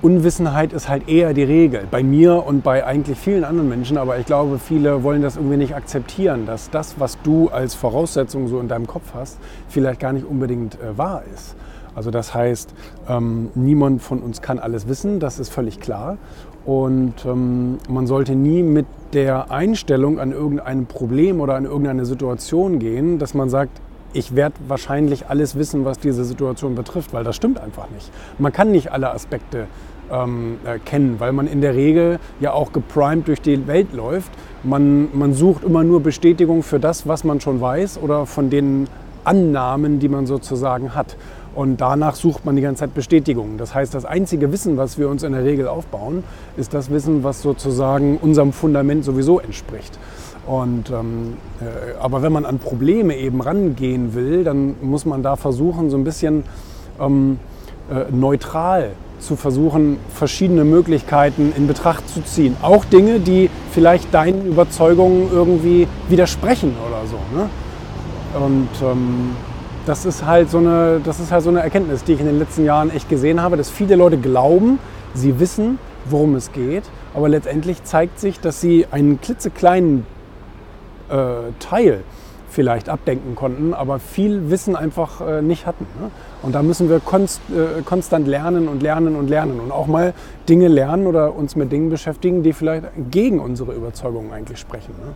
Unwissenheit ist halt eher die Regel. Bei mir und bei eigentlich vielen anderen Menschen, aber ich glaube, viele wollen das irgendwie nicht akzeptieren, dass das, was du als Voraussetzung so in deinem Kopf hast, vielleicht gar nicht unbedingt äh, wahr ist. Also das heißt, ähm, niemand von uns kann alles wissen, das ist völlig klar. Und ähm, man sollte nie mit der Einstellung an irgendein Problem oder an irgendeine Situation gehen, dass man sagt, ich werde wahrscheinlich alles wissen, was diese Situation betrifft, weil das stimmt einfach nicht. Man kann nicht alle Aspekte ähm, äh, kennen, weil man in der Regel ja auch geprimed durch die Welt läuft. Man, man sucht immer nur Bestätigung für das, was man schon weiß oder von den Annahmen, die man sozusagen hat. Und danach sucht man die ganze Zeit Bestätigung. Das heißt, das einzige Wissen, was wir uns in der Regel aufbauen, ist das Wissen, was sozusagen unserem Fundament sowieso entspricht. Und, ähm, äh, aber wenn man an Probleme eben rangehen will, dann muss man da versuchen, so ein bisschen ähm, äh, neutral zu versuchen, verschiedene Möglichkeiten in Betracht zu ziehen. Auch Dinge, die vielleicht deinen Überzeugungen irgendwie widersprechen oder so. Ne? Und ähm, das ist halt so eine, das ist halt so eine Erkenntnis, die ich in den letzten Jahren echt gesehen habe, dass viele Leute glauben, sie wissen, worum es geht, aber letztendlich zeigt sich, dass sie einen klitzekleinen äh, Teil vielleicht abdenken konnten, aber viel Wissen einfach äh, nicht hatten. Ne? Und da müssen wir konst, äh, konstant lernen und lernen und lernen und auch mal Dinge lernen oder uns mit Dingen beschäftigen, die vielleicht gegen unsere Überzeugungen eigentlich sprechen. Ne?